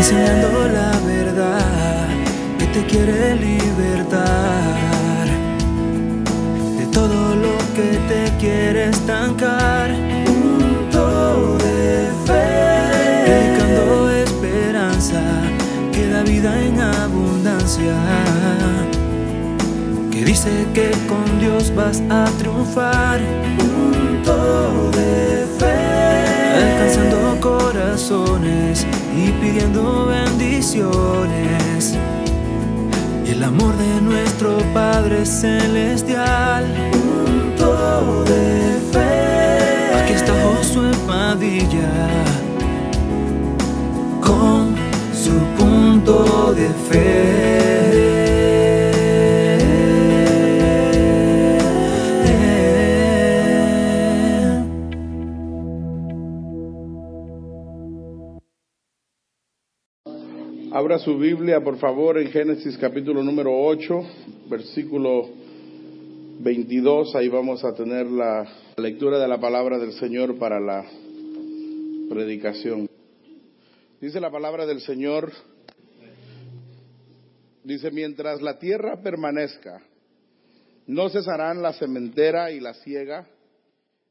enseñando la verdad que te quiere libertar de todo lo que te quiere estancar. Punto de fe, predicando esperanza que da vida en abundancia. Que dice que con Dios vas a triunfar. Punto de y pidiendo bendiciones. Y el amor de nuestro Padre Celestial. Punto de fe. Aquí está Josué Padilla con su punto de fe. Abra su Biblia, por favor, en Génesis capítulo número 8, versículo 22. Ahí vamos a tener la lectura de la palabra del Señor para la predicación. Dice la palabra del Señor, dice, mientras la tierra permanezca, no cesarán la sementera y la siega,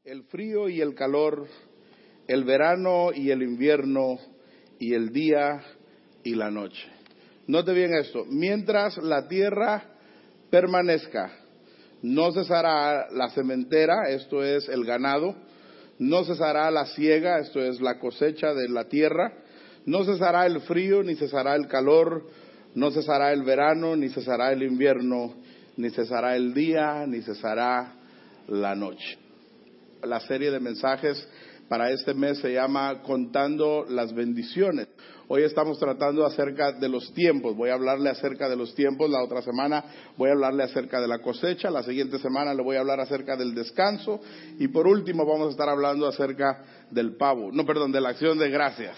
el frío y el calor, el verano y el invierno, y el día y la noche. Note bien esto, mientras la tierra permanezca, no cesará la sementera, esto es el ganado, no cesará la siega, esto es la cosecha de la tierra, no cesará el frío, ni cesará el calor, no cesará el verano, ni cesará el invierno, ni cesará el día, ni cesará la noche. La serie de mensajes para este mes se llama Contando las bendiciones. Hoy estamos tratando acerca de los tiempos. Voy a hablarle acerca de los tiempos. La otra semana voy a hablarle acerca de la cosecha. La siguiente semana le voy a hablar acerca del descanso. Y por último vamos a estar hablando acerca del pavo. No, perdón, de la acción de gracias.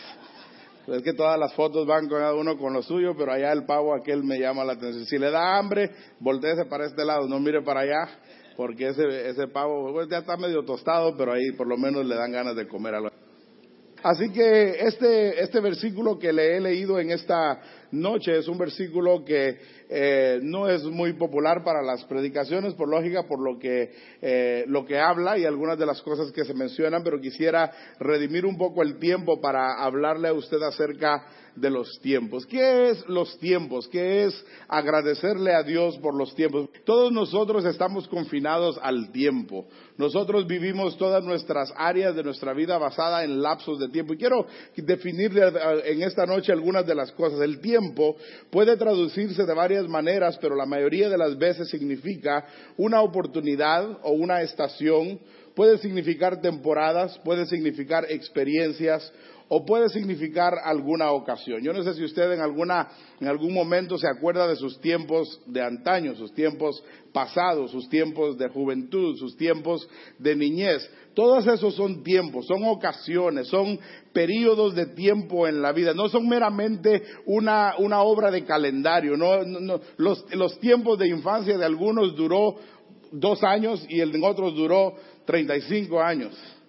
Es que todas las fotos van cada uno con lo suyo, pero allá el pavo aquel me llama la atención. Si le da hambre, volteese para este lado, no mire para allá, porque ese, ese pavo pues, ya está medio tostado, pero ahí por lo menos le dan ganas de comer algo. Así que este, este versículo que le he leído en esta noche es un versículo que eh, no es muy popular para las predicaciones, por lógica, por lo que, eh, lo que habla y algunas de las cosas que se mencionan, pero quisiera redimir un poco el tiempo para hablarle a usted acerca de los tiempos. ¿Qué es los tiempos? ¿Qué es agradecerle a Dios por los tiempos? Todos nosotros estamos confinados al tiempo. Nosotros vivimos todas nuestras áreas de nuestra vida basada en lapsos de tiempo. Y quiero definirle en esta noche algunas de las cosas. El tiempo puede traducirse de varias maneras, pero la mayoría de las veces significa una oportunidad o una estación, puede significar temporadas, puede significar experiencias o puede significar alguna ocasión. Yo no sé si usted en alguna en algún momento se acuerda de sus tiempos de antaño, sus tiempos pasados, sus tiempos de juventud, sus tiempos de niñez. Todos esos son tiempos, son ocasiones, son periodos de tiempo en la vida, no son meramente una, una obra de calendario. No, no, los, los tiempos de infancia de algunos duró dos años y el de otros duró 35 años.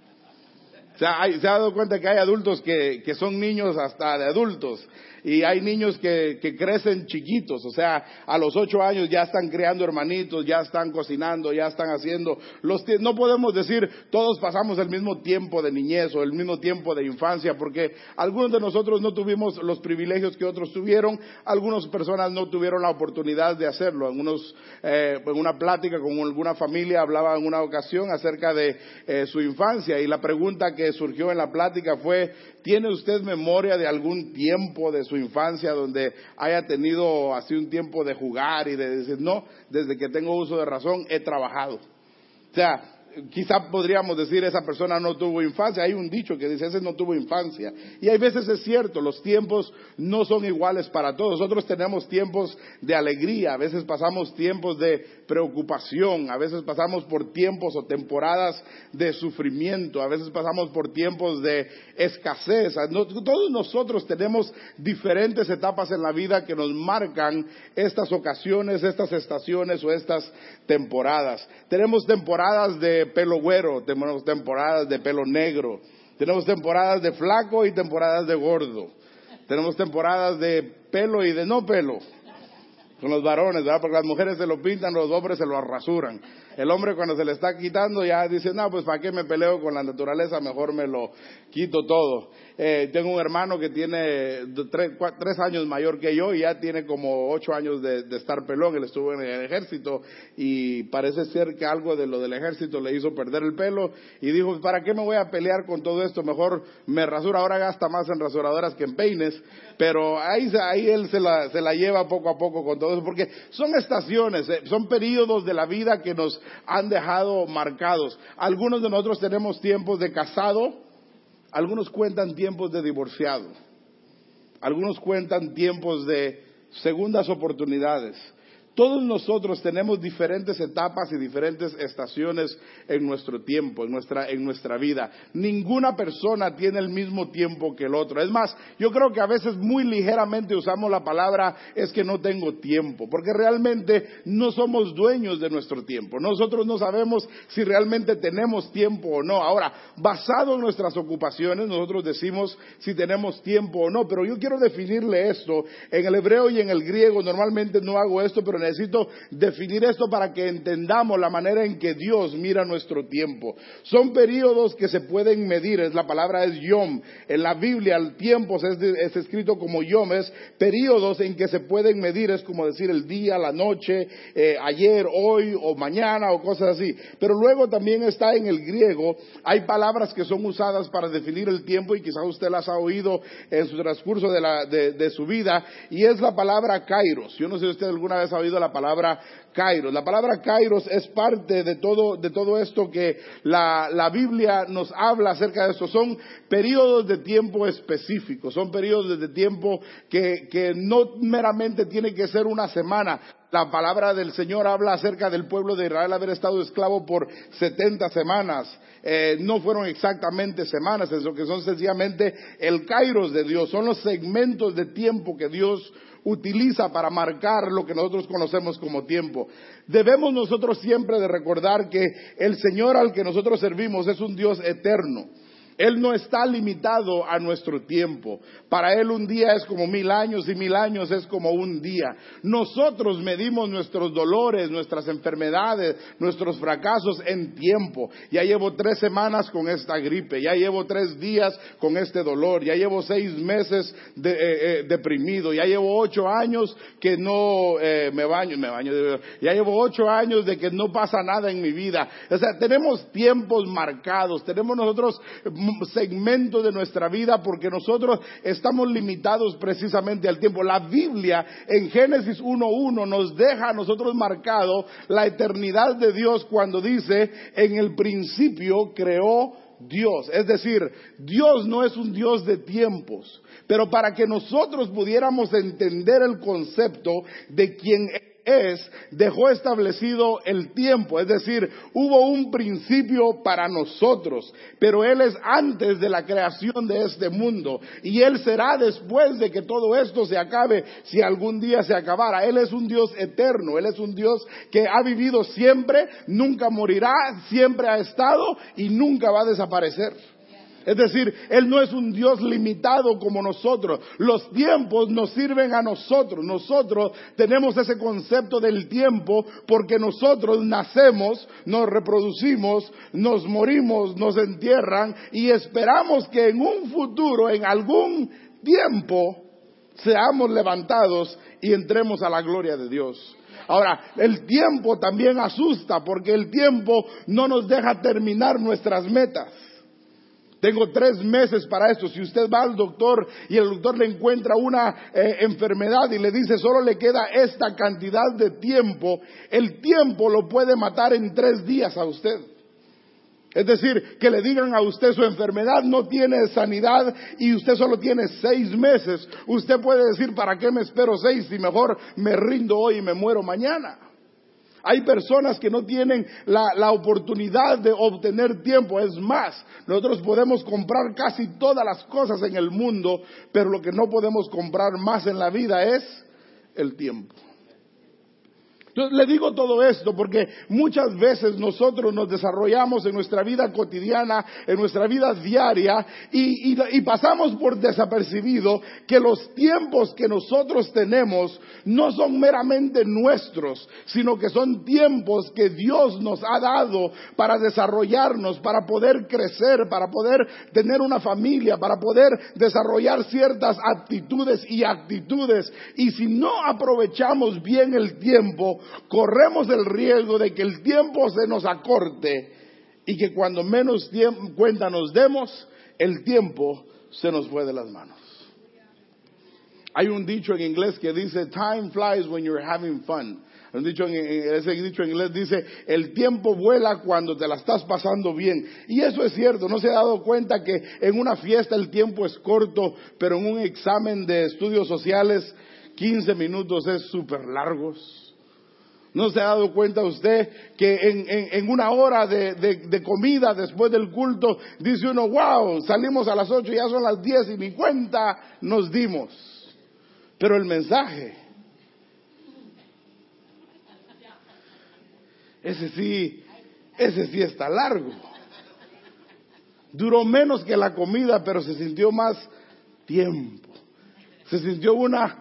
Se ha dado cuenta que hay adultos que, que, son niños hasta de adultos y hay niños que, que, crecen chiquitos, o sea, a los ocho años ya están creando hermanitos, ya están cocinando, ya están haciendo los no podemos decir todos pasamos el mismo tiempo de niñez o el mismo tiempo de infancia, porque algunos de nosotros no tuvimos los privilegios que otros tuvieron, algunas personas no tuvieron la oportunidad de hacerlo. Algunos, eh, en una plática con alguna familia hablaba en una ocasión acerca de eh, su infancia y la pregunta que surgió en la plática fue, ¿tiene usted memoria de algún tiempo de su infancia donde haya tenido así un tiempo de jugar y de decir, no, desde que tengo uso de razón he trabajado? O sea, quizá podríamos decir esa persona no tuvo infancia. Hay un dicho que dice ese no tuvo infancia. Y hay veces es cierto, los tiempos no son iguales para todos. Nosotros tenemos tiempos de alegría, a veces pasamos tiempos de preocupación, a veces pasamos por tiempos o temporadas de sufrimiento, a veces pasamos por tiempos de escasez. todos nosotros tenemos diferentes etapas en la vida que nos marcan estas ocasiones, estas estaciones o estas temporadas. Tenemos temporadas de pelo güero, tenemos temporadas de pelo negro, tenemos temporadas de flaco y temporadas de gordo. Tenemos temporadas de pelo y de no pelo. Con los varones, ¿verdad? Porque las mujeres se lo pintan, los hombres se lo rasuran. El hombre cuando se le está quitando ya dice, no, pues ¿para qué me peleo con la naturaleza? Mejor me lo quito todo. Eh, tengo un hermano que tiene tres, años mayor que yo y ya tiene como ocho años de, estar pelón. Él estuvo en el ejército y parece ser que algo de lo del ejército le hizo perder el pelo y dijo, ¿para qué me voy a pelear con todo esto? Mejor me rasura. Ahora gasta más en rasuradoras que en peines, pero ahí, ahí él se la, se la lleva poco a poco con todo eso, porque son estaciones, eh, son periodos de la vida que nos han dejado marcados. Algunos de nosotros tenemos tiempos de casado, algunos cuentan tiempos de divorciado, algunos cuentan tiempos de segundas oportunidades. Todos nosotros tenemos diferentes etapas y diferentes estaciones en nuestro tiempo, en nuestra, en nuestra vida. Ninguna persona tiene el mismo tiempo que el otro. Es más, yo creo que a veces muy ligeramente usamos la palabra es que no tengo tiempo, porque realmente no somos dueños de nuestro tiempo. Nosotros no sabemos si realmente tenemos tiempo o no. Ahora, basado en nuestras ocupaciones, nosotros decimos si tenemos tiempo o no, pero yo quiero definirle esto. En el hebreo y en el griego normalmente no hago esto, pero necesito definir esto para que entendamos la manera en que Dios mira nuestro tiempo. Son periodos que se pueden medir, es la palabra es yom. En la Biblia el tiempo es, escrito como yom, es periodos en que se pueden medir, es como decir el día, la noche, eh, ayer, hoy o mañana o cosas así. Pero luego también está en el griego, hay palabras que son usadas para definir el tiempo y quizás usted las ha oído en su transcurso de, de su vida y es la palabra kairos. Yo no sé si usted alguna vez ha oído la palabra kairos. La palabra kairos es parte de todo, de todo esto que la, la Biblia nos habla acerca de esto. Son periodos de tiempo específicos, son periodos de tiempo que, que no meramente tiene que ser una semana. La palabra del Señor habla acerca del pueblo de Israel haber estado esclavo por 70 semanas. Eh, no fueron exactamente semanas, es lo que son sencillamente el kairos de Dios, son los segmentos de tiempo que Dios utiliza para marcar lo que nosotros conocemos como tiempo. Debemos nosotros siempre de recordar que el Señor al que nosotros servimos es un Dios eterno. Él no está limitado a nuestro tiempo. Para Él un día es como mil años y mil años es como un día. Nosotros medimos nuestros dolores, nuestras enfermedades, nuestros fracasos en tiempo. Ya llevo tres semanas con esta gripe, ya llevo tres días con este dolor, ya llevo seis meses de, eh, eh, deprimido, ya llevo ocho años que no eh, me baño, me baño, ya llevo ocho años de que no pasa nada en mi vida. O sea, tenemos tiempos marcados, tenemos nosotros segmento de nuestra vida porque nosotros estamos limitados precisamente al tiempo. La Biblia en Génesis 1.1 nos deja a nosotros marcado la eternidad de Dios cuando dice, en el principio creó Dios. Es decir, Dios no es un Dios de tiempos, pero para que nosotros pudiéramos entender el concepto de quien es, dejó establecido el tiempo, es decir, hubo un principio para nosotros, pero Él es antes de la creación de este mundo y Él será después de que todo esto se acabe, si algún día se acabara. Él es un Dios eterno, Él es un Dios que ha vivido siempre, nunca morirá, siempre ha estado y nunca va a desaparecer. Es decir, Él no es un Dios limitado como nosotros. Los tiempos nos sirven a nosotros. Nosotros tenemos ese concepto del tiempo porque nosotros nacemos, nos reproducimos, nos morimos, nos entierran y esperamos que en un futuro, en algún tiempo, seamos levantados y entremos a la gloria de Dios. Ahora, el tiempo también asusta porque el tiempo no nos deja terminar nuestras metas. Tengo tres meses para esto. Si usted va al doctor y el doctor le encuentra una eh, enfermedad y le dice solo le queda esta cantidad de tiempo, el tiempo lo puede matar en tres días a usted. Es decir, que le digan a usted su enfermedad no tiene sanidad y usted solo tiene seis meses. Usted puede decir, ¿para qué me espero seis si mejor me rindo hoy y me muero mañana? Hay personas que no tienen la, oportunidad de obtener tiempo. Es más, nosotros podemos comprar casi todas las cosas en el mundo, pero lo que no podemos comprar más en la vida es el tiempo. Le digo todo esto porque muchas veces nosotros nos desarrollamos en nuestra vida cotidiana, en nuestra vida diaria, y, pasamos por desapercibido que los tiempos que nosotros tenemos no son meramente nuestros, sino que son tiempos que Dios nos ha dado para desarrollarnos, para poder crecer, para poder tener una familia, para poder desarrollar ciertas actitudes y actitudes. Y si no aprovechamos bien el tiempo, corremos el riesgo de que el tiempo se nos acorte y que cuando menos cuenta nos demos, el tiempo se nos fue de las manos. Hay un dicho en inglés que dice, time flies when you're having fun. Un dicho en, ese dicho en inglés dice, el tiempo vuela cuando te la estás pasando bien. Y eso es cierto, no se ha dado cuenta que en una fiesta el tiempo es corto, pero en un examen de estudios sociales 15 minutos es súper largos. ¿No se ha dado cuenta usted que en, una hora de, comida después del culto dice uno, wow, salimos a las ocho, ya son las diez y ni cuenta nos dimos? Pero el mensaje, ese sí, ese sí está largo. Duró menos que la comida, pero se sintió más tiempo. Se sintió una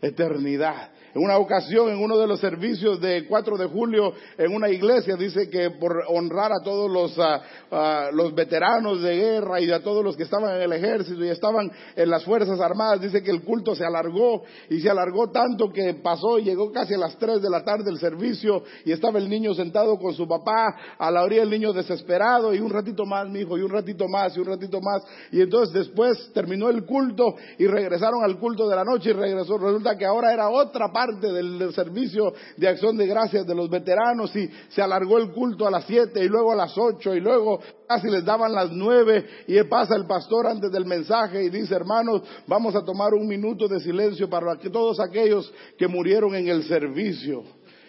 eternidad. En una ocasión, en uno de los servicios de 4 de julio, en una iglesia, dice que por honrar a todos los, ah, ah, los veteranos de guerra y a todos los que estaban en el ejército y estaban en las Fuerzas Armadas, dice que el culto se alargó y se alargó tanto que pasó llegó casi a las 3 de la tarde el servicio y estaba el niño sentado con su papá, a la orilla el niño desesperado y un ratito más, mi hijo, y un ratito más, y un ratito más. Y entonces después terminó el culto y regresaron al culto de la noche y regresó. Resulta que ahora era otra parte del, servicio de acción de gracias de los veteranos y se alargó el culto a las siete y luego a las ocho y luego casi les daban las nueve y pasa el pastor antes del mensaje y dice, hermanos, vamos a tomar un minuto de silencio para todos aquellos que murieron en el servicio.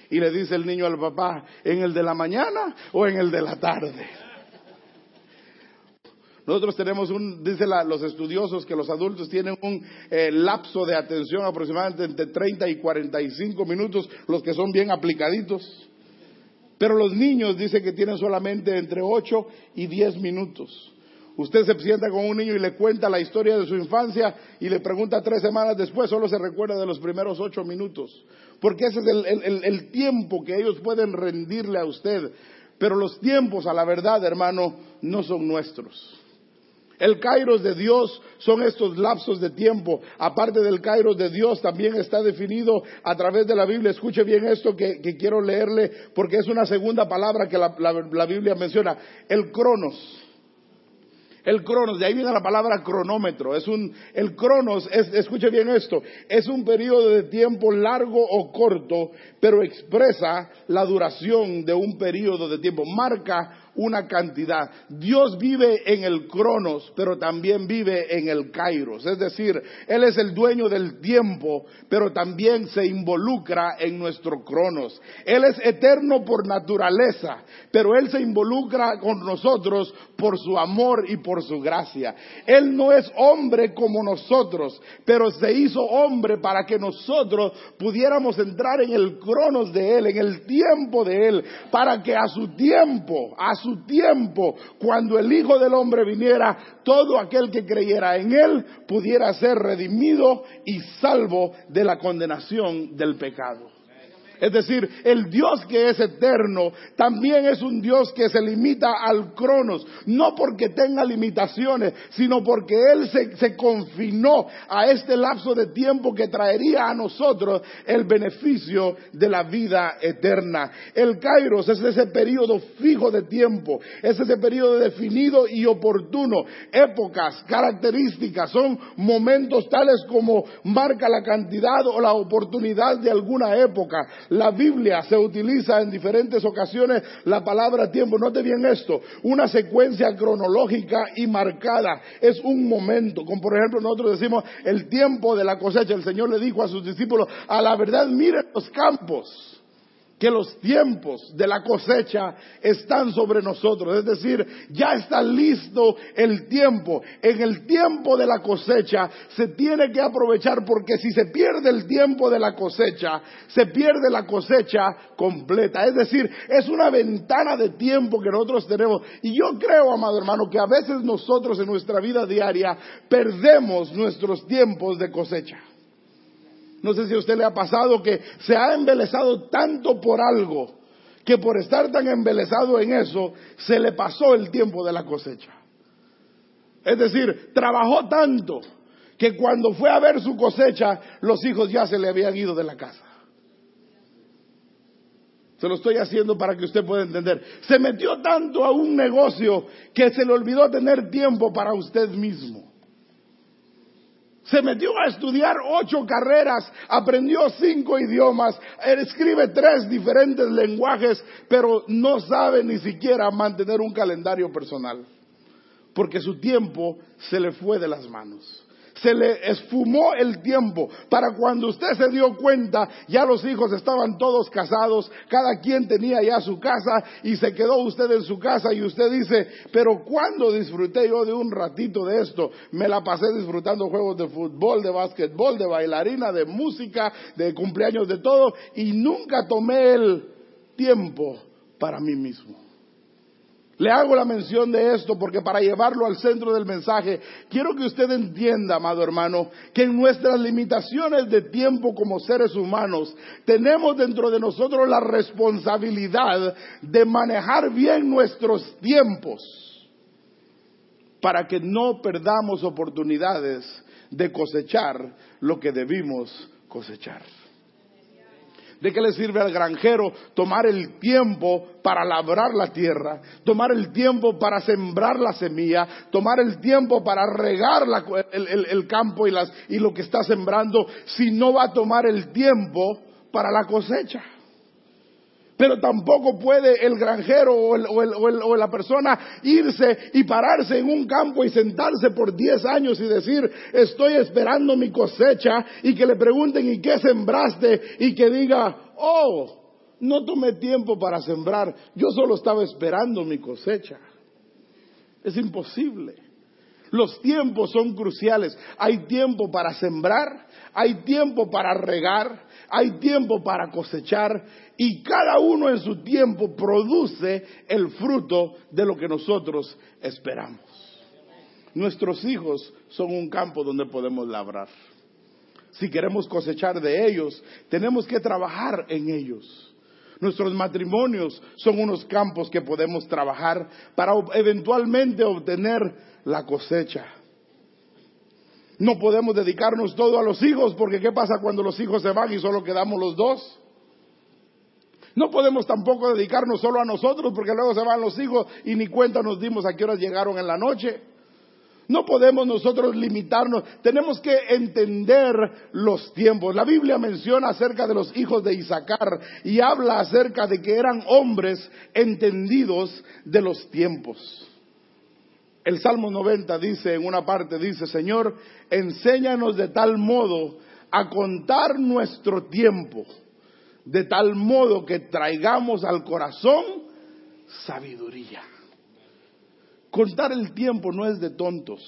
Y le dice el niño al papá, ¿en el de la mañana o en el de la tarde? Nosotros tenemos un, dice los estudiosos que los adultos tienen un eh, lapso de atención aproximadamente entre 30 y 45 minutos, los que son bien aplicaditos. Pero los niños dicen que tienen solamente entre 8 y 10 minutos. Usted se sienta con un niño y le cuenta la historia de su infancia y le pregunta tres semanas después, solo se recuerda de los primeros ocho minutos. Porque ese es el tiempo que ellos pueden rendirle a usted. Pero los tiempos, a la verdad, hermano, no son nuestros. El kairos de Dios son estos lapsos de tiempo. Aparte del kairos de Dios, también está definido a través de la Biblia. Escuche bien esto que, quiero leerle porque es una segunda palabra que la, Biblia menciona. El cronos. El cronos, de ahí viene la palabra cronómetro. Es un, el cronos, escuche bien esto, es un periodo de tiempo largo o corto, pero expresa la duración de un periodo de tiempo. Marca una cantidad. Dios vive en el cronos, pero también vive en el kairos. Es decir, Él es el dueño del tiempo, pero también se involucra en nuestro cronos. Él es eterno por naturaleza, pero Él se involucra con nosotros por su amor y por su gracia. Él no es hombre como nosotros, pero se hizo hombre para que nosotros pudiéramos entrar en el cronos de Él, en el tiempo de Él, para que a su tiempo, a su tiempo, cuando el Hijo del Hombre viniera, todo aquel que creyera en Él pudiera ser redimido y salvo de la condenación del pecado. Es decir, el Dios que es eterno también es un Dios que se limita al cronos, no porque tenga limitaciones, sino porque Él se, confinó a este lapso de tiempo que traería a nosotros el beneficio de la vida eterna. El Kairos es ese periodo fijo de tiempo, es ese periodo definido y oportuno, épocas, características, son momentos tales como marca la cantidad o la oportunidad de alguna época la Biblia se utiliza en diferentes ocasiones la palabra tiempo. Note bien esto, una secuencia cronológica y marcada. Es un momento, como por ejemplo nosotros decimos el tiempo de la cosecha. El Señor le dijo a sus discípulos, a la verdad miren los campos que los tiempos de la cosecha están sobre nosotros. Es decir, ya está listo el tiempo. En el tiempo de la cosecha se tiene que aprovechar porque si se pierde el tiempo de la cosecha, se pierde la cosecha completa. Es decir, es una ventana de tiempo que nosotros tenemos. Y yo creo, amado hermano, que a veces nosotros en nuestra vida diaria perdemos nuestros tiempos de cosecha. No sé si a usted le ha pasado que se ha embelezado tanto por algo que por estar tan embelezado en eso se le pasó el tiempo de la cosecha. Es decir, trabajó tanto que cuando fue a ver su cosecha los hijos ya se le habían ido de la casa. Se lo estoy haciendo para que usted pueda entender. Se metió tanto a un negocio que se le olvidó tener tiempo para usted mismo. Se metió a estudiar ocho carreras, aprendió cinco idiomas, escribe tres diferentes lenguajes, pero no sabe ni siquiera mantener un calendario personal, porque su tiempo se le fue de las manos se le esfumó el tiempo. Para cuando usted se dio cuenta, ya los hijos estaban todos casados, cada quien tenía ya su casa y se quedó usted en su casa y usted dice, pero ¿cuándo disfruté yo de un ratito de esto? Me la pasé disfrutando juegos de fútbol, de básquetbol, de bailarina, de música, de cumpleaños, de todo y nunca tomé el tiempo para mí mismo. Le hago la mención de esto porque para llevarlo al centro del mensaje, quiero que usted entienda, amado hermano, que en nuestras limitaciones de tiempo como seres humanos, tenemos dentro de nosotros la responsabilidad de manejar bien nuestros tiempos para que no perdamos oportunidades de cosechar lo que debimos cosechar. ¿De qué le sirve al granjero tomar el tiempo para labrar la tierra, tomar el tiempo para sembrar la semilla, tomar el tiempo para regar el, campo y, lo que está sembrando, si no va a tomar el tiempo para la cosecha? Pero tampoco puede el granjero o, la persona irse y pararse en un campo y sentarse por 10 años y decir, estoy esperando mi cosecha y que le pregunten, ¿y qué sembraste? Y que diga, oh, no tomé tiempo para sembrar, yo solo estaba esperando mi cosecha. Es imposible. Los tiempos son cruciales. Hay tiempo para sembrar, hay tiempo para regar, hay tiempo para cosechar y cada uno en su tiempo produce el fruto de lo que nosotros esperamos. Nuestros hijos son un campo donde podemos labrar. Si queremos cosechar de ellos, tenemos que trabajar en ellos. Nuestros matrimonios son unos campos que podemos trabajar para eventualmente obtener la cosecha. No podemos dedicarnos todo a los hijos porque ¿qué pasa cuando los hijos se van y solo quedamos los dos? No podemos tampoco dedicarnos solo a nosotros porque luego se van los hijos y ni cuenta nos dimos a qué horas llegaron en la noche. No podemos nosotros limitarnos, tenemos que entender los tiempos. La Biblia menciona acerca de los hijos de Isaacar y habla acerca de que eran hombres entendidos de los tiempos. El Salmo 90 dice, en una parte dice, Señor, enséñanos de tal modo a contar nuestro tiempo, de tal modo que traigamos al corazón sabiduría. Contar el tiempo no es de tontos,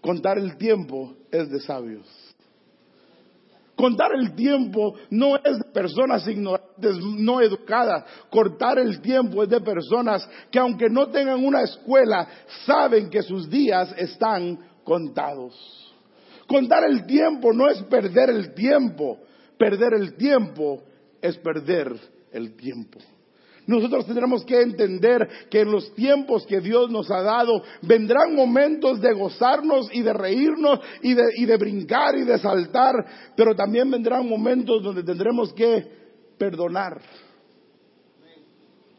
contar el tiempo es de sabios. Contar el tiempo no es de personas ignorantes, no educadas. Cortar el tiempo es de personas que aunque no tengan una escuela, saben que sus días están contados. Contar el tiempo no es perder el tiempo. Perder el tiempo es perder el tiempo. Nosotros tendremos que entender que en los tiempos que Dios nos ha dado vendrán momentos de gozarnos y de reírnos y de, brincar y de saltar, pero también vendrán momentos donde tendremos que perdonar.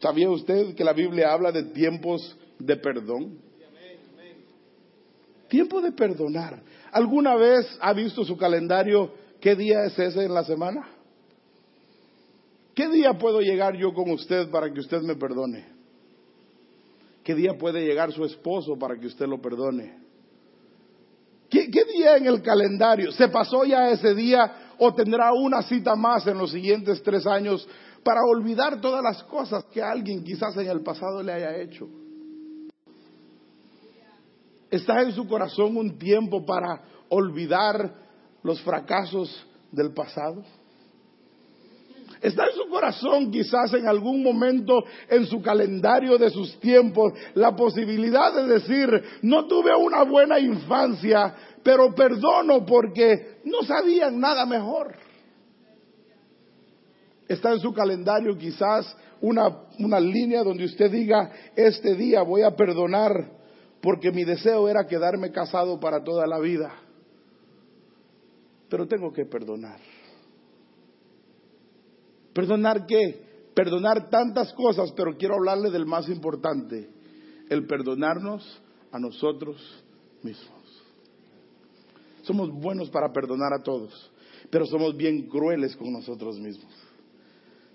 ¿Sabía usted que la Biblia habla de tiempos de perdón? Tiempo de perdonar. ¿Alguna vez ha visto su calendario qué día es ese en la semana? ¿Qué día puedo llegar yo con usted para que usted me perdone? ¿Qué día puede llegar su esposo para que usted lo perdone? ¿Qué, día en el calendario? ¿Se pasó ya ese día o tendrá una cita más en los siguientes tres años para olvidar todas las cosas que alguien quizás en el pasado le haya hecho. Está en su corazón un tiempo para olvidar los fracasos del pasado. Está en su corazón quizás en algún momento en su calendario de sus tiempos la posibilidad de decir, no tuve una buena infancia, pero perdono porque no sabían nada mejor. Está en su calendario quizás una, una línea donde usted diga, este día voy a perdonar porque mi deseo era quedarme casado para toda la vida. Pero tengo que perdonar. ¿Perdonar qué? Perdonar tantas cosas, pero quiero hablarle del más importante, el perdonarnos a nosotros mismos. Somos buenos para perdonar a todos, pero somos bien crueles con nosotros mismos.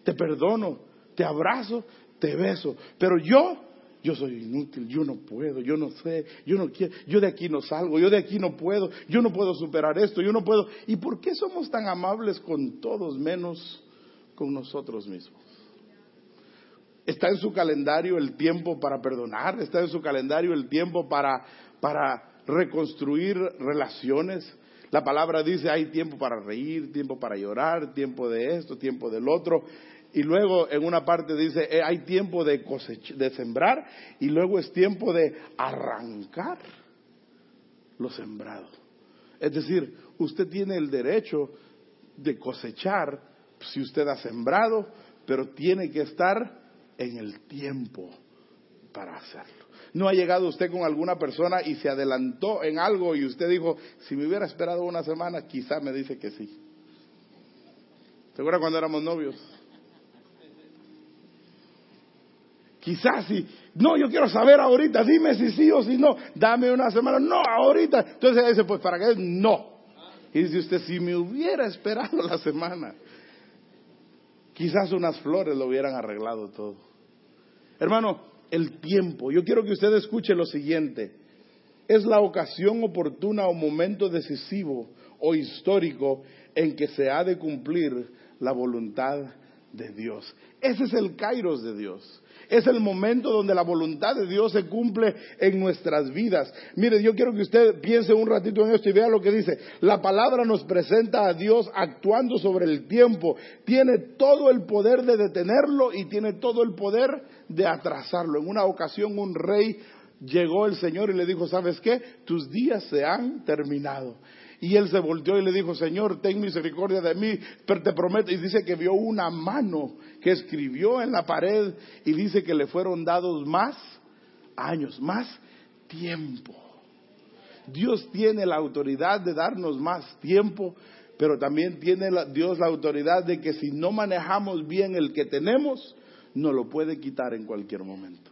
Te perdono, te abrazo, te beso, pero yo, yo soy inútil, yo no puedo, yo no sé, yo no quiero, yo de aquí no salgo, yo de aquí no puedo, yo no puedo superar esto, yo no puedo. ¿Y por qué somos tan amables con todos menos con nosotros mismos. Está en su calendario el tiempo para perdonar, está en su calendario el tiempo para, para reconstruir relaciones. La palabra dice hay tiempo para reír, tiempo para llorar, tiempo de esto, tiempo del otro. Y luego en una parte dice eh, hay tiempo de, de sembrar y luego es tiempo de arrancar lo sembrado. Es decir, usted tiene el derecho de cosechar si usted ha sembrado, pero tiene que estar en el tiempo para hacerlo. No ha llegado usted con alguna persona y se adelantó en algo y usted dijo, si me hubiera esperado una semana, quizá me dice que sí. ¿Se acuerda cuando éramos novios? Quizás si, no, yo quiero saber ahorita, dime si sí o si no, dame una semana, no, ahorita. Entonces dice, pues para qué, no. Y dice usted, si me hubiera esperado la semana, Quizás unas flores lo hubieran arreglado todo. Hermano, el tiempo. Yo quiero que usted escuche lo siguiente. Es la ocasión oportuna o momento decisivo o histórico en que se ha de cumplir la voluntad de Dios. Ese es el kairos de Dios. Es el momento donde la voluntad de Dios se cumple en nuestras vidas. Mire, yo quiero que usted piense un ratito en esto y vea lo que dice. La palabra nos presenta a Dios actuando sobre el tiempo. Tiene todo el poder de detenerlo y tiene todo el poder de atrasarlo. En una ocasión un rey llegó el Señor y le dijo, ¿sabes qué? Tus días se han terminado. Y él se volteó y le dijo, Señor, ten misericordia de mí, pero te prometo. Y dice que vio una mano que escribió en la pared y dice que le fueron dados más años, más tiempo. Dios tiene la autoridad de darnos más tiempo, pero también tiene Dios la autoridad de que si no manejamos bien el que tenemos, nos lo puede quitar en cualquier momento.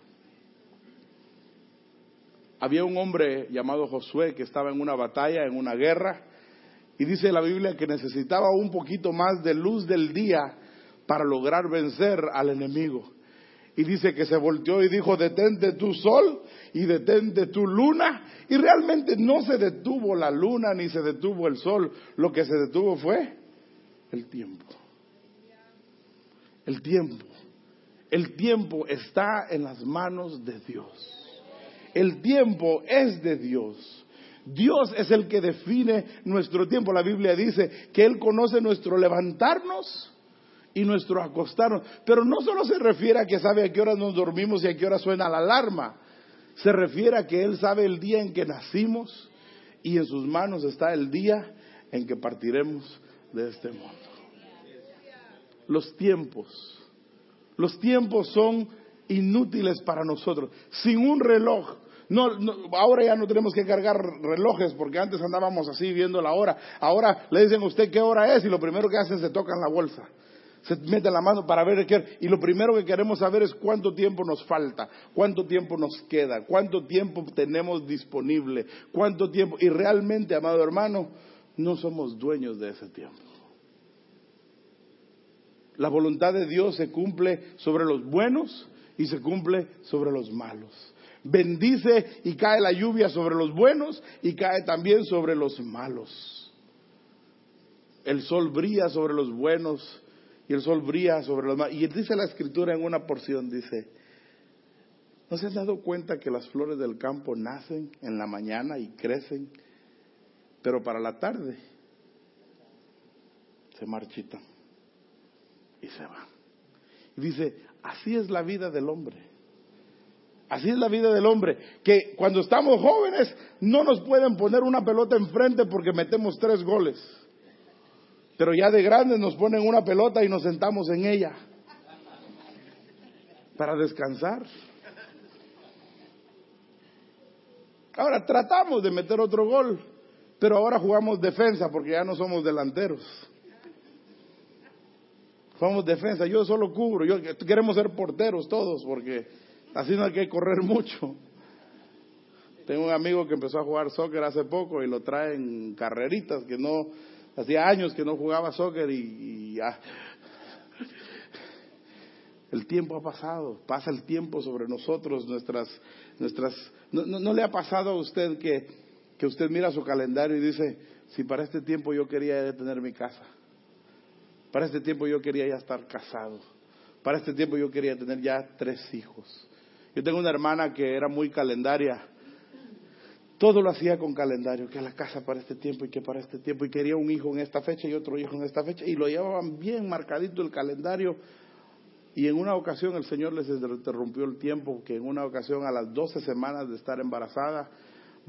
Había un hombre llamado Josué que estaba en una batalla, en una guerra, y dice la Biblia que necesitaba un poquito más de luz del día para lograr vencer al enemigo. Y dice que se volteó y dijo, detente tu sol y detente tu luna. Y realmente no se detuvo la luna ni se detuvo el sol. Lo que se detuvo fue el tiempo. El tiempo. El tiempo está en las manos de Dios. El tiempo es de Dios. Dios es el que define nuestro tiempo. La Biblia dice que Él conoce nuestro levantarnos y nuestro acostarnos. Pero no solo se refiere a que sabe a qué hora nos dormimos y a qué hora suena la alarma. Se refiere a que Él sabe el día en que nacimos y en sus manos está el día en que partiremos de este mundo. Los tiempos. Los tiempos son inútiles para nosotros. Sin un reloj. No, ahora ya no tenemos que cargar relojes porque antes andábamos así viendo la hora. Ahora le dicen a usted qué hora es y lo primero que hacen es se tocan la bolsa. Se mete la mano para ver qué. Y lo primero que queremos saber es cuánto tiempo nos falta, cuánto tiempo nos queda, cuánto tiempo tenemos disponible, cuánto tiempo. Y realmente, amado hermano, no somos dueños de ese tiempo. La voluntad de Dios se cumple sobre los buenos y se cumple sobre los malos. Bendice y cae la lluvia sobre los buenos y cae también sobre los malos. El sol brilla sobre los buenos y el sol brilla sobre los mares. Y dice la escritura en una porción, dice, ¿no se han dado cuenta que las flores del campo nacen en la mañana y crecen, pero para la tarde se marchitan y se van? Y dice, así es la vida del hombre. Así es la vida del hombre, que cuando estamos jóvenes no nos pueden poner una pelota enfrente porque metemos tres goles. Pero ya de grandes nos ponen una pelota y nos sentamos en ella para descansar. Ahora tratamos de meter otro gol, pero ahora jugamos defensa porque ya no somos delanteros. Jugamos defensa, yo solo cubro, yo queremos ser porteros todos porque Así no hay que correr mucho. Tengo un amigo que empezó a jugar soccer hace poco y lo trae en carreritas, que no, hacía años que no jugaba soccer y, ya. El tiempo ha pasado, pasa el tiempo sobre nosotros, nuestras, nuestras, no, no, le ha pasado a usted que, que usted mira su calendario y dice, si para este tiempo yo quería tener mi casa, para este tiempo yo quería ya estar casado, para este tiempo yo quería tener ya tres hijos, yo tengo una hermana que era muy calendaria. Todo lo hacía con calendario, que la casa para este tiempo y que para este tiempo, y quería un hijo en esta fecha y otro hijo en esta fecha, y lo llevaban bien marcadito el calendario. Y en una ocasión el Señor les interrumpió el tiempo, que en una ocasión a las 12 semanas de estar embarazada,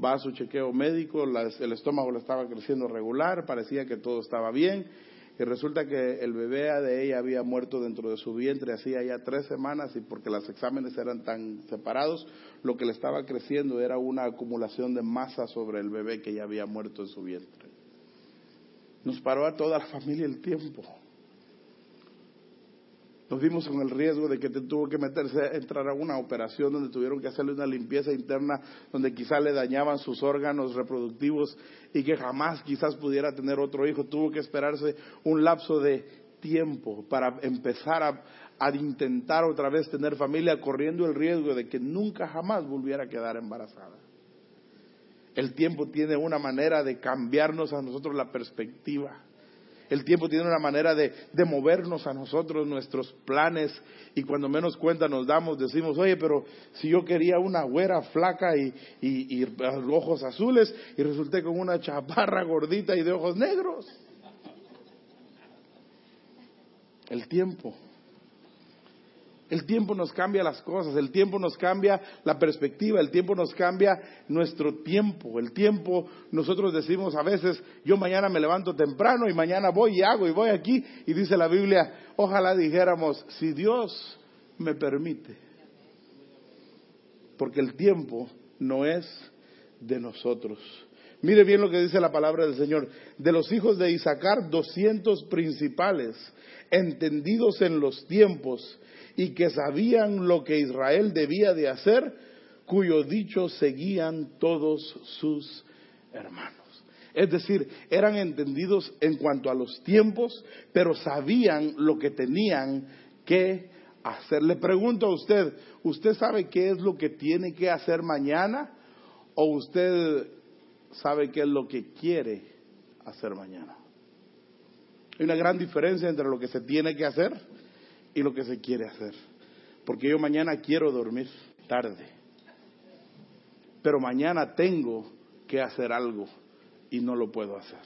va a su chequeo médico, el estómago le estaba creciendo regular, parecía que todo estaba bien, y resulta que el bebé de ella había muerto dentro de su vientre hacía ya tres semanas y porque los exámenes eran tan separados, lo que le estaba creciendo era una acumulación de masa sobre el bebé que ya había muerto en su vientre. Nos paró a toda la familia el tiempo. Nos vimos con el riesgo de que te tuvo que meterse, entrar a una operación donde tuvieron que hacerle una limpieza interna, donde quizá le dañaban sus órganos reproductivos y que jamás quizás pudiera tener otro hijo. Tuvo que esperarse un lapso de tiempo para empezar a, intentar otra vez tener familia, corriendo el riesgo de que nunca jamás volviera a quedar embarazada. El tiempo tiene una manera de cambiarnos a nosotros la perspectiva. El tiempo tiene una manera de, movernos a nosotros, nuestros planes, y cuando menos cuenta nos damos, decimos, oye, pero si yo quería una güera flaca y, y, ojos azules, y resulté con una chaparra gordita y de ojos negros. El tiempo. El tiempo nos cambia las cosas, el tiempo nos cambia la perspectiva, el tiempo nos cambia nuestro tiempo. El tiempo, nosotros decimos a veces, yo mañana me levanto temprano y mañana voy y hago y voy aquí. Y dice la Biblia, ojalá dijéramos, si Dios me permite. Porque el tiempo no es de nosotros. Mire bien lo que dice la palabra del Señor. De los hijos de Isaacar, doscientos principales, entendidos en los tiempos y que sabían lo que Israel debía de hacer, cuyo dicho seguían todos sus hermanos. Es decir, eran entendidos en cuanto a los tiempos, pero sabían lo que tenían que hacer. Le pregunto a usted, ¿usted sabe qué es lo que tiene que hacer mañana? ¿O usted sabe qué es lo que quiere hacer mañana? Hay una gran diferencia entre lo que se tiene que hacer y lo que se quiere hacer. Porque yo mañana quiero dormir tarde. Pero mañana tengo que hacer algo y no lo puedo hacer.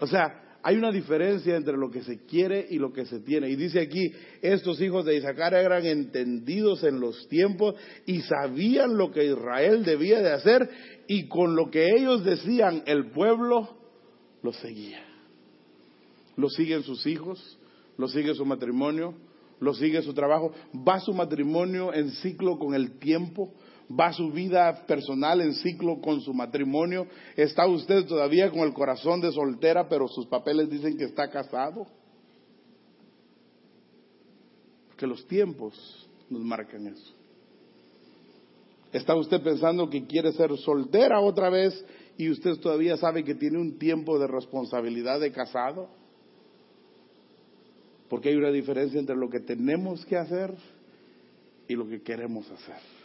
O sea, hay una diferencia entre lo que se quiere y lo que se tiene. Y dice aquí, estos hijos de Isaacar eran entendidos en los tiempos y sabían lo que Israel debía de hacer y con lo que ellos decían el pueblo lo seguía. Lo siguen sus hijos, lo sigue su matrimonio, lo sigue su trabajo, va su matrimonio en ciclo con el tiempo, va su vida personal en ciclo con su matrimonio, está usted todavía con el corazón de soltera, pero sus papeles dicen que está casado. Porque los tiempos nos marcan eso. ¿Está usted pensando que quiere ser soltera otra vez y usted todavía sabe que tiene un tiempo de responsabilidad de casado? Porque hay una diferencia entre lo que tenemos que hacer y lo que queremos hacer.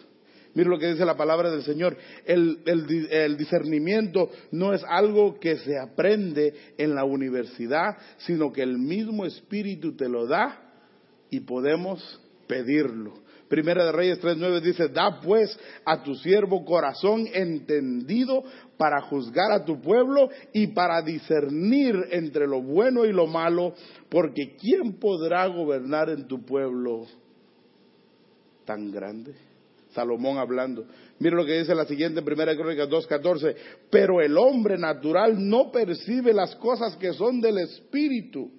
Mire lo que dice la palabra del Señor. El, el, discernimiento no es algo que se aprende en la universidad, sino que el mismo Espíritu te lo da y podemos pedirlo. Primera de Reyes 3.9 dice, da pues a tu siervo corazón entendido para juzgar a tu pueblo y para discernir entre lo bueno y lo malo, porque ¿quién podrá gobernar en tu pueblo tan grande? Salomón hablando. Mira lo que dice la siguiente Primera Crónica 2.14. Pero el hombre natural no percibe las cosas que son del Espíritu,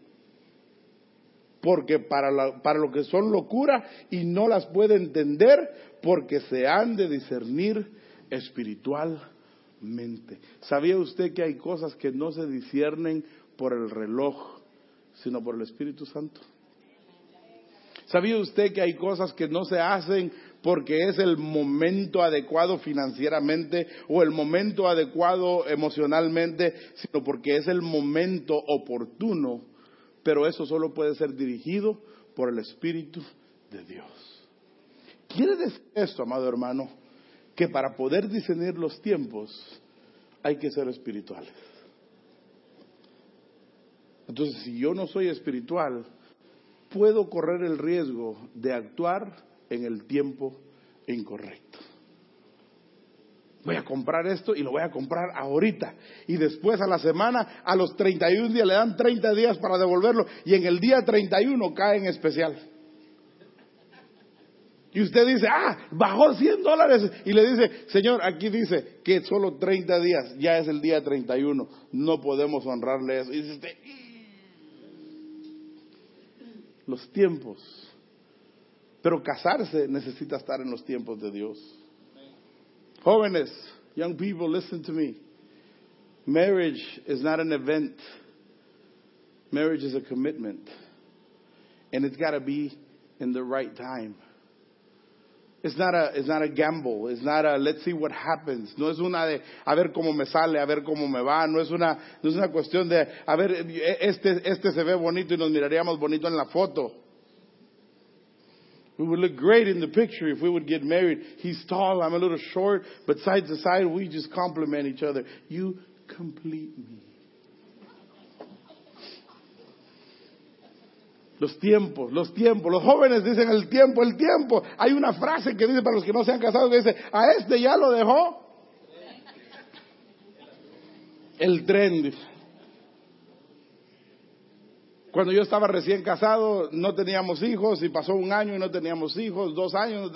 porque para, para lo que son locura y no las puede entender, porque se han de discernir espiritualmente. ¿Sabía usted que hay cosas que no se disciernen por el reloj, sino por el Espíritu Santo? ¿Sabía usted que hay cosas que no se hacen porque es el momento adecuado financieramente o el momento adecuado emocionalmente, sino porque es el momento oportuno, pero eso solo puede ser dirigido por el Espíritu de Dios. ¿Quiere decir esto, amado hermano? Que para poder discernir los tiempos hay que ser espirituales. Entonces, si yo no soy espiritual, puedo correr el riesgo de actuar en el tiempo incorrecto. Voy a comprar esto y lo voy a comprar ahorita. Y después a la semana, a los 31 días, le dan 30 días para devolverlo. Y en el día 31 cae en especial. Y usted dice, ah, bajó 100 dólares. Y le dice, Señor, aquí dice que solo 30 días, ya es el día 31. No podemos honrarle eso. Y dice usted, los tiempos pero casarse necesita estar en los tiempos de Dios. Jóvenes, young people, listen to me. Marriage is not an event. Marriage is a commitment. And it's got to be in the right time. It's not, a, it's not a gamble. It's not a let's see what happens. No es una de a ver cómo me sale, a ver cómo me va. No es una, no es una cuestión de a ver, este, este se ve bonito y nos miraríamos bonito en la foto. We would look great in the picture if we would get married. He's tall, I'm a little short, but side to side, we just complement each other. You complete me. Los tiempos, los tiempos. Los jóvenes dicen el tiempo, el tiempo. Hay una frase que dice para los que no se han casado que dice, a este ya lo dejó. El tren. Cuando yo estaba recién casado no teníamos hijos y pasó un año y no teníamos hijos, dos años,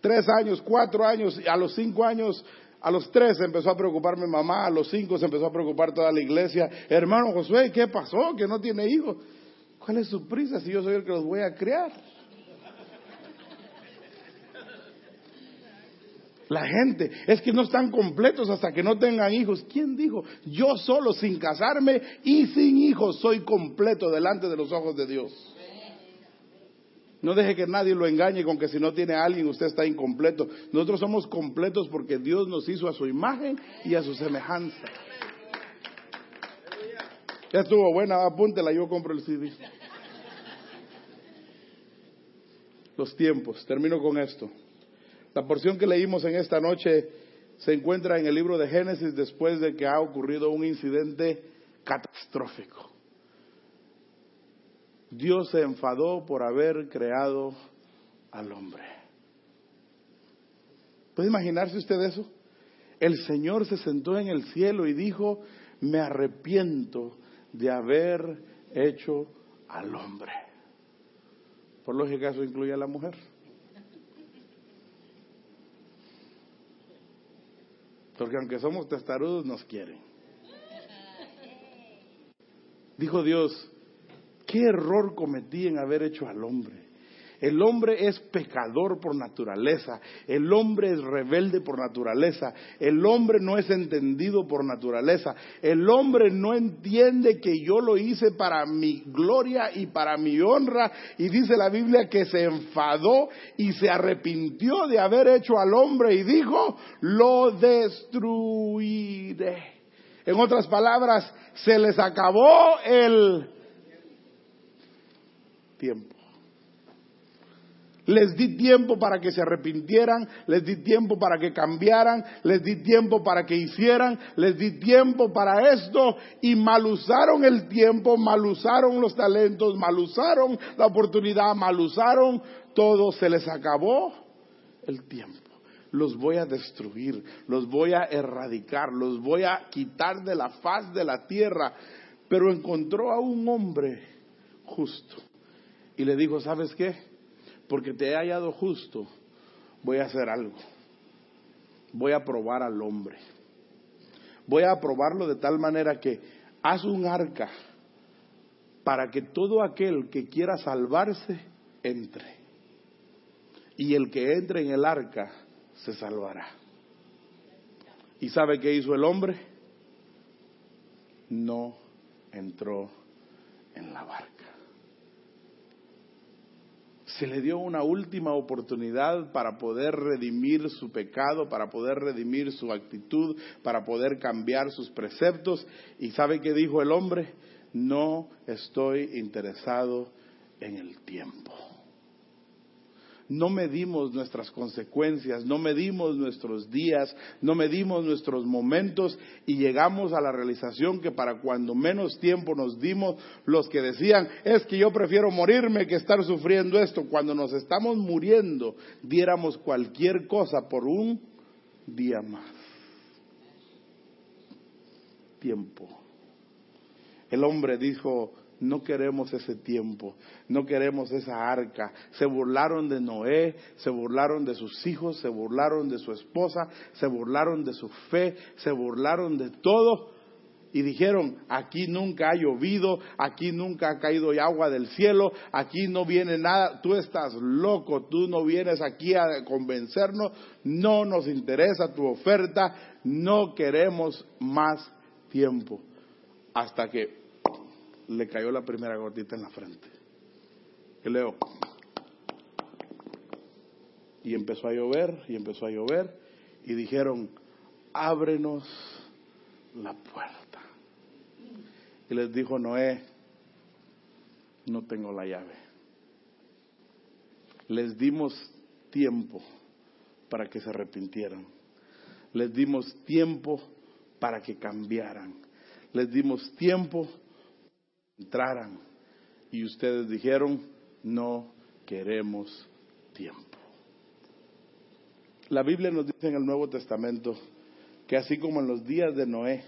tres años, cuatro años, y a los cinco años, a los tres empezó a preocuparme mamá, a los cinco se empezó a preocupar toda la iglesia. Hermano Josué, ¿qué pasó? Que no tiene hijos. ¿Cuál es su prisa si yo soy el que los voy a criar? La gente es que no están completos hasta que no tengan hijos. ¿Quién dijo? Yo solo, sin casarme y sin hijos, soy completo delante de los ojos de Dios. No deje que nadie lo engañe con que si no tiene alguien usted está incompleto. Nosotros somos completos porque Dios nos hizo a su imagen y a su semejanza. Ya estuvo buena, apúntela, yo compro el CD. Los tiempos, termino con esto. La porción que leímos en esta noche se encuentra en el libro de Génesis después de que ha ocurrido un incidente catastrófico. Dios se enfadó por haber creado al hombre. ¿Puede imaginarse usted eso? El Señor se sentó en el cielo y dijo, me arrepiento de haber hecho al hombre. Por lógica eso incluye a la mujer. Porque aunque somos testarudos, nos quieren. Dijo Dios, ¿qué error cometí en haber hecho al hombre? El hombre es pecador por naturaleza, el hombre es rebelde por naturaleza, el hombre no es entendido por naturaleza, el hombre no entiende que yo lo hice para mi gloria y para mi honra y dice la Biblia que se enfadó y se arrepintió de haber hecho al hombre y dijo, lo destruiré. En otras palabras, se les acabó el tiempo. Les di tiempo para que se arrepintieran, les di tiempo para que cambiaran, les di tiempo para que hicieran, les di tiempo para esto y mal usaron el tiempo, mal usaron los talentos, mal usaron la oportunidad, mal usaron todo, se les acabó el tiempo. Los voy a destruir, los voy a erradicar, los voy a quitar de la faz de la tierra. Pero encontró a un hombre justo y le dijo, ¿sabes qué? Porque te he hallado justo, voy a hacer algo. Voy a probar al hombre. Voy a probarlo de tal manera que haz un arca para que todo aquel que quiera salvarse entre. Y el que entre en el arca se salvará. ¿Y sabe qué hizo el hombre? No entró en la barca se le dio una última oportunidad para poder redimir su pecado, para poder redimir su actitud, para poder cambiar sus preceptos. ¿Y sabe qué dijo el hombre? No estoy interesado en el tiempo no medimos nuestras consecuencias, no medimos nuestros días, no medimos nuestros momentos y llegamos a la realización que para cuando menos tiempo nos dimos, los que decían, es que yo prefiero morirme que estar sufriendo esto, cuando nos estamos muriendo, diéramos cualquier cosa por un día más. Tiempo. El hombre dijo, no queremos ese tiempo, no queremos esa arca. Se burlaron de Noé, se burlaron de sus hijos, se burlaron de su esposa, se burlaron de su fe, se burlaron de todo. Y dijeron, aquí nunca ha llovido, aquí nunca ha caído agua del cielo, aquí no viene nada, tú estás loco, tú no vienes aquí a convencernos, no nos interesa tu oferta, no queremos más tiempo. Hasta que le cayó la primera gotita en la frente. Y leo. Y empezó a llover, y empezó a llover, y dijeron, ábrenos la puerta. Y les dijo Noé, no tengo la llave. Les dimos tiempo para que se arrepintieran. Les dimos tiempo para que cambiaran. Les dimos tiempo entraran. Y ustedes dijeron, no queremos tiempo. La Biblia nos dice en el Nuevo Testamento que así como en los días de Noé,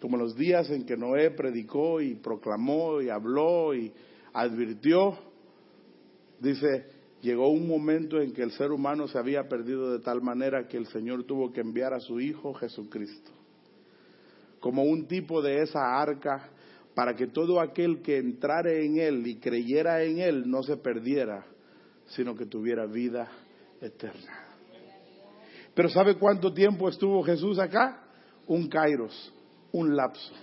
como en los días en que Noé predicó y proclamó y habló y advirtió, dice, llegó un momento en que el ser humano se había perdido de tal manera que el Señor tuvo que enviar a su Hijo Jesucristo como un tipo de esa arca para que todo aquel que entrare en él y creyera en él no se perdiera, sino que tuviera vida eterna. Pero ¿sabe cuánto tiempo estuvo Jesús acá? Un kairos, un lapso.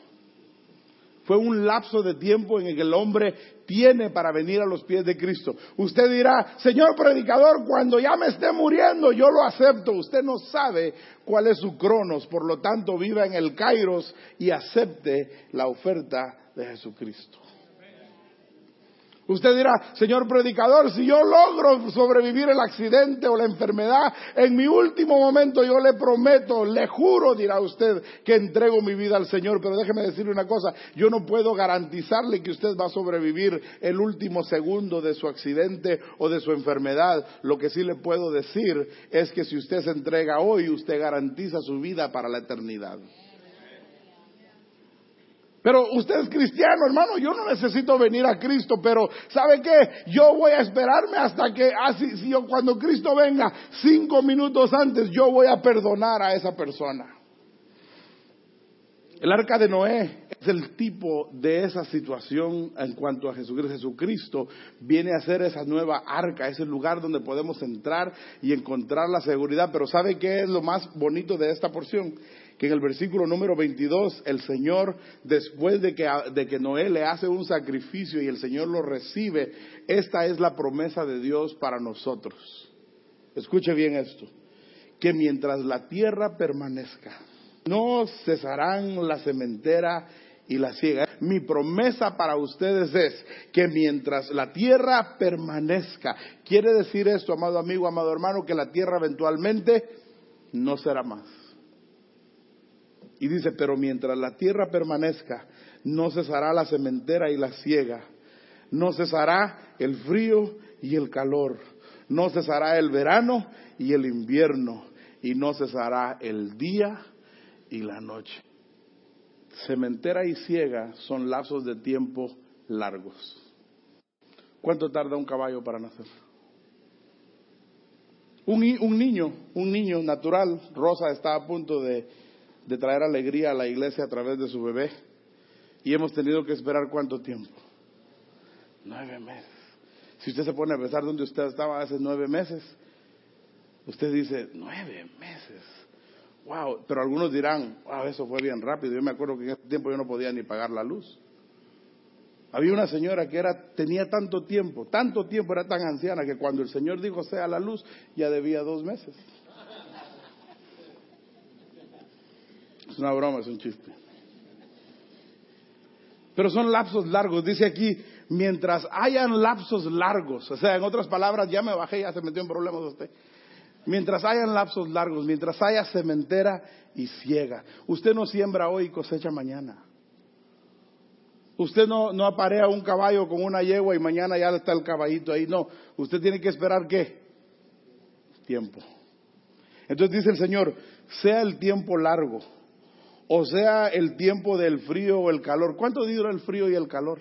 Fue un lapso de tiempo en el que el hombre tiene para venir a los pies de Cristo. Usted dirá, Señor predicador, cuando ya me esté muriendo, yo lo acepto. Usted no sabe cuál es su cronos, por lo tanto viva en el Kairos y acepte la oferta de Jesucristo. Usted dirá, señor predicador, si yo logro sobrevivir el accidente o la enfermedad, en mi último momento yo le prometo, le juro, dirá usted, que entrego mi vida al Señor. Pero déjeme decirle una cosa, yo no puedo garantizarle que usted va a sobrevivir el último segundo de su accidente o de su enfermedad. Lo que sí le puedo decir es que si usted se entrega hoy, usted garantiza su vida para la eternidad. Pero usted es cristiano, hermano, yo no necesito venir a Cristo, pero ¿sabe qué? Yo voy a esperarme hasta que, así, ah, si yo, cuando Cristo venga, cinco minutos antes, yo voy a perdonar a esa persona. El arca de Noé es el tipo de esa situación en cuanto a Jesucristo. Jesucristo viene a ser esa nueva arca, ese lugar donde podemos entrar y encontrar la seguridad. Pero ¿sabe qué es lo más bonito de esta porción? Que en el versículo número 22 el Señor, después de que, Noé le hace un sacrificio y el Señor lo recibe, esta es la promesa de Dios para nosotros. Escuche bien esto, que mientras la tierra permanezca, no cesarán la cementera y la ciega. Mi promesa para ustedes es que mientras la tierra permanezca, quiere decir esto, amado amigo, amado hermano, que la tierra eventualmente no será más. Y dice, pero mientras la tierra permanezca, no cesará la cementera y la ciega, no cesará el frío y el calor, no cesará el verano y el invierno, y no cesará el día y la noche. Cementera y ciega son lazos de tiempo largos. ¿Cuánto tarda un caballo para nacer? Un, niño, un niño natural, Rosa está a punto de, de traer alegría a la iglesia a través de su bebé. Y hemos tenido que esperar cuánto tiempo? Nueve meses. Si usted se pone a pensar donde usted estaba hace nueve meses, usted dice, nueve meses. Wow, pero algunos dirán, wow, eso fue bien rápido. Yo me acuerdo que en ese tiempo yo no podía ni pagar la luz. Había una señora que era, tenía tanto tiempo, tanto tiempo, era tan anciana que cuando el Señor dijo sea la luz, ya debía dos meses. Es una broma, es un chiste. Pero son lapsos largos. Dice aquí, mientras hayan lapsos largos, o sea, en otras palabras, ya me bajé, ya se metió en problemas usted. Mientras hayan lapsos largos, mientras haya cementera y ciega. Usted no siembra hoy y cosecha mañana. Usted no, no aparea un caballo con una yegua y mañana ya está el caballito ahí. No, usted tiene que esperar qué? Tiempo. Entonces dice el Señor, sea el tiempo largo, o sea el tiempo del frío o el calor. ¿Cuánto dura el frío y el calor?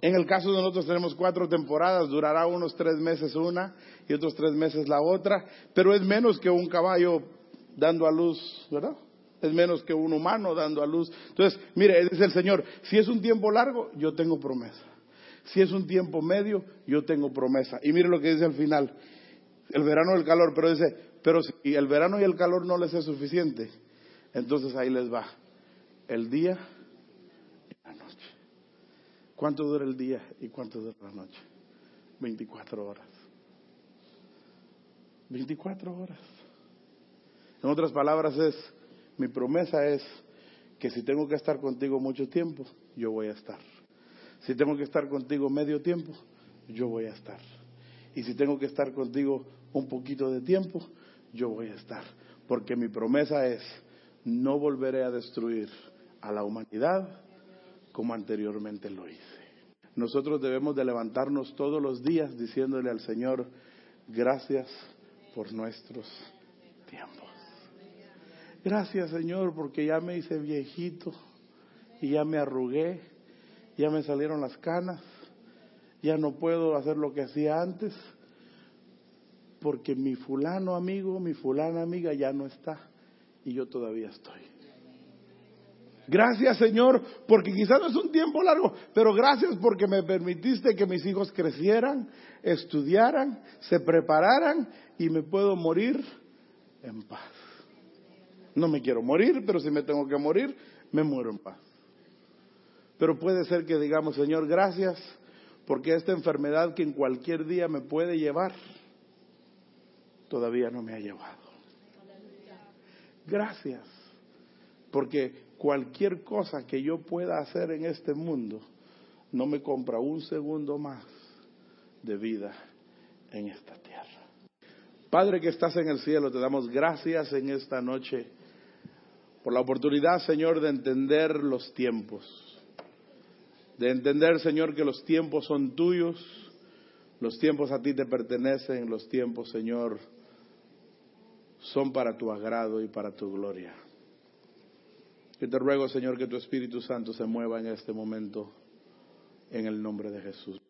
En el caso de nosotros tenemos cuatro temporadas, durará unos tres meses una y otros tres meses la otra, pero es menos que un caballo dando a luz, ¿verdad? Es menos que un humano dando a luz. Entonces, mire, dice el Señor, si es un tiempo largo, yo tengo promesa. Si es un tiempo medio, yo tengo promesa. Y mire lo que dice al final, el verano y el calor, pero dice, pero si el verano y el calor no les es suficiente, entonces ahí les va. El día ¿Cuánto dura el día y cuánto dura la noche? 24 horas. 24 horas. En otras palabras es, mi promesa es que si tengo que estar contigo mucho tiempo, yo voy a estar. Si tengo que estar contigo medio tiempo, yo voy a estar. Y si tengo que estar contigo un poquito de tiempo, yo voy a estar. Porque mi promesa es, no volveré a destruir a la humanidad como anteriormente lo hice. Nosotros debemos de levantarnos todos los días diciéndole al Señor, gracias por nuestros tiempos. Gracias Señor porque ya me hice viejito y ya me arrugué, ya me salieron las canas, ya no puedo hacer lo que hacía antes porque mi fulano amigo, mi fulana amiga ya no está y yo todavía estoy. Gracias Señor, porque quizás no es un tiempo largo, pero gracias porque me permitiste que mis hijos crecieran, estudiaran, se prepararan y me puedo morir en paz. No me quiero morir, pero si me tengo que morir, me muero en paz. Pero puede ser que digamos, Señor, gracias porque esta enfermedad que en cualquier día me puede llevar, todavía no me ha llevado. Gracias, porque cualquier cosa que yo pueda hacer en este mundo no me compra un segundo más de vida en esta tierra. Padre que estás en el cielo, te damos gracias en esta noche por la oportunidad, Señor, de entender los tiempos. De entender, Señor, que los tiempos son tuyos, los tiempos a ti te pertenecen, los tiempos, Señor, son para tu agrado y para tu gloria. Yo te ruego, Señor, que tu Espíritu Santo se mueva en este momento en el nombre de Jesús.